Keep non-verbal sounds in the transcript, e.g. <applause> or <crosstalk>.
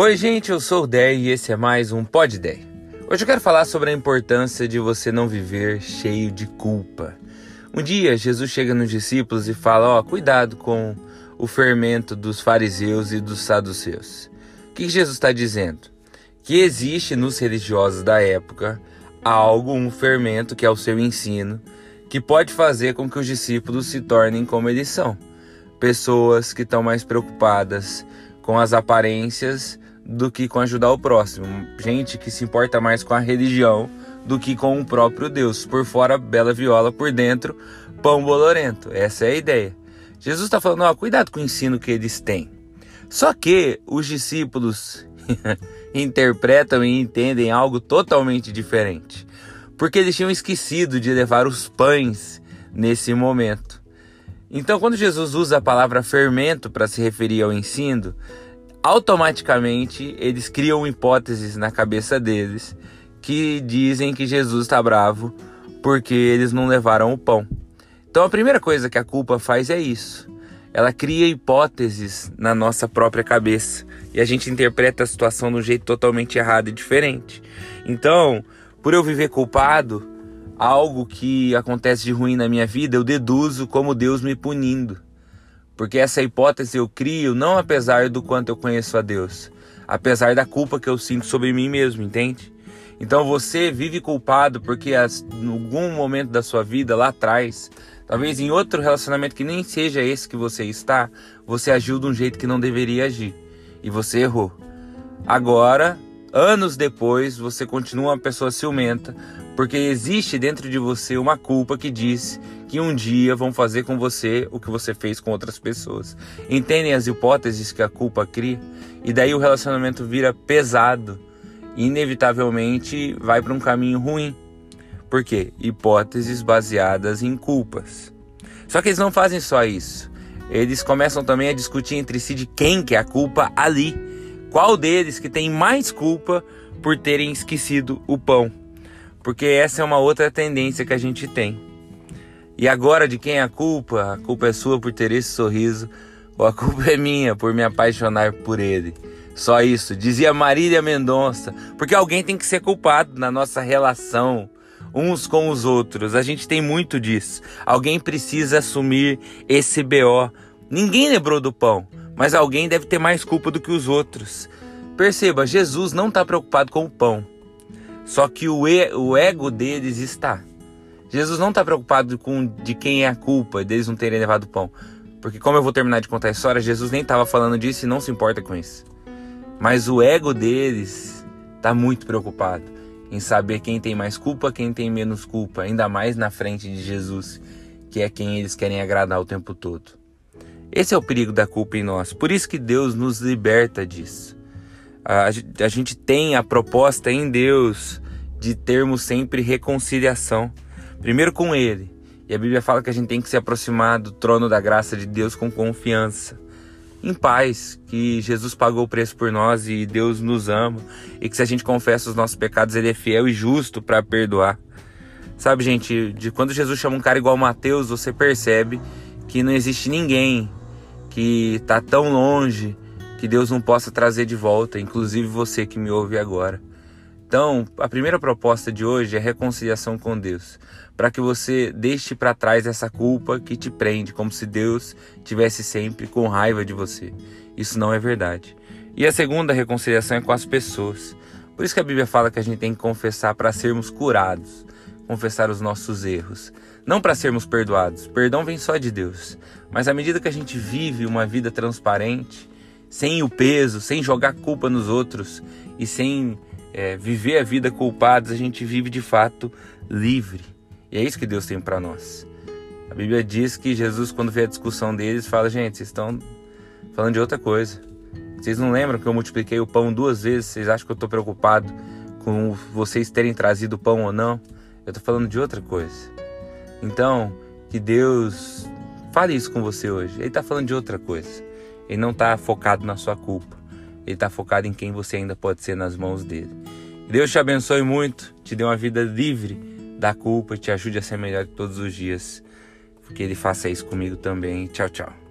Oi, gente, eu sou o Dei e esse é mais um Pod Dei. Hoje eu quero falar sobre a importância de você não viver cheio de culpa. Um dia Jesus chega nos discípulos e fala: Ó, oh, cuidado com o fermento dos fariseus e dos saduceus. O que Jesus está dizendo? Que existe nos religiosos da época algo, um fermento que é o seu ensino, que pode fazer com que os discípulos se tornem como eles são. Pessoas que estão mais preocupadas com as aparências do que com ajudar o próximo. Gente que se importa mais com a religião do que com o próprio Deus. Por fora, bela viola, por dentro, pão bolorento. Essa é a ideia. Jesus está falando, ó, cuidado com o ensino que eles têm. Só que os discípulos <laughs> interpretam e entendem algo totalmente diferente. Porque eles tinham esquecido de levar os pães nesse momento. Então, quando Jesus usa a palavra fermento para se referir ao ensino, automaticamente eles criam hipóteses na cabeça deles que dizem que Jesus está bravo porque eles não levaram o pão. Então a primeira coisa que a culpa faz é isso. Ela cria hipóteses na nossa própria cabeça e a gente interpreta a situação de um jeito totalmente errado e diferente. Então, por eu viver culpado, algo que acontece de ruim na minha vida, eu deduzo como Deus me punindo. Porque essa hipótese eu crio não apesar do quanto eu conheço a Deus, apesar da culpa que eu sinto sobre mim mesmo, entende? Então você vive culpado porque em algum momento da sua vida lá atrás, talvez em outro relacionamento que nem seja esse que você está, você agiu de um jeito que não deveria agir e você errou. Agora, anos depois, você continua uma pessoa ciumenta porque existe dentro de você uma culpa que diz que um dia vão fazer com você o que você fez com outras pessoas. Entendem as hipóteses que a culpa cria? E daí o relacionamento vira pesado e inevitavelmente vai para um caminho ruim. Por quê? Hipóteses baseadas em culpas. Só que eles não fazem só isso. Eles começam também a discutir entre si de quem que é a culpa ali. Qual deles que tem mais culpa por terem esquecido o pão? porque essa é uma outra tendência que a gente tem. E agora, de quem é a culpa? A culpa é sua por ter esse sorriso, ou a culpa é minha por me apaixonar por ele. Só isso, dizia Marília Mendonça, porque alguém tem que ser culpado na nossa relação uns com os outros. A gente tem muito disso. Alguém precisa assumir esse BO. Ninguém lembrou do pão, mas alguém deve ter mais culpa do que os outros. Perceba, Jesus não está preocupado com o pão. Só que o, e, o ego deles está. Jesus não está preocupado com de quem é a culpa deles não terem levado o pão. Porque como eu vou terminar de contar a história, Jesus nem estava falando disso e não se importa com isso. Mas o ego deles está muito preocupado em saber quem tem mais culpa, quem tem menos culpa, ainda mais na frente de Jesus, que é quem eles querem agradar o tempo todo. Esse é o perigo da culpa em nós. Por isso que Deus nos liberta disso a, a gente tem a proposta em Deus de termos sempre reconciliação, primeiro com Ele. E a Bíblia fala que a gente tem que se aproximar do trono da graça de Deus com confiança, em paz, que Jesus pagou o preço por nós e Deus nos ama, e que se a gente confessa os nossos pecados, Ele é fiel e justo para perdoar. Sabe, gente, de quando Jesus chama um cara igual Mateus, você percebe que não existe ninguém que está tão longe que Deus não possa trazer de volta, inclusive você que me ouve agora. Então, a primeira proposta de hoje é reconciliação com Deus, para que você deixe para trás essa culpa que te prende, como se Deus tivesse sempre com raiva de você. Isso não é verdade. E a segunda reconciliação é com as pessoas. Por isso que a Bíblia fala que a gente tem que confessar para sermos curados, confessar os nossos erros, não para sermos perdoados. Perdão vem só de Deus. Mas à medida que a gente vive uma vida transparente, sem o peso, sem jogar culpa nos outros e sem é, viver a vida culpados, a gente vive de fato livre. E é isso que Deus tem para nós. A Bíblia diz que Jesus, quando vê a discussão deles, fala: gente, vocês estão falando de outra coisa. Vocês não lembram que eu multipliquei o pão duas vezes? Vocês acham que eu estou preocupado com vocês terem trazido o pão ou não? Eu estou falando de outra coisa. Então, que Deus fale isso com você hoje. Ele está falando de outra coisa. Ele não está focado na sua culpa. Ele está focado em quem você ainda pode ser nas mãos dele. Deus te abençoe muito, te dê uma vida livre da culpa e te ajude a ser melhor todos os dias. Que Ele faça isso comigo também. Tchau, tchau.